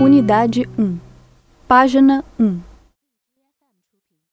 Unidade 1, página 1.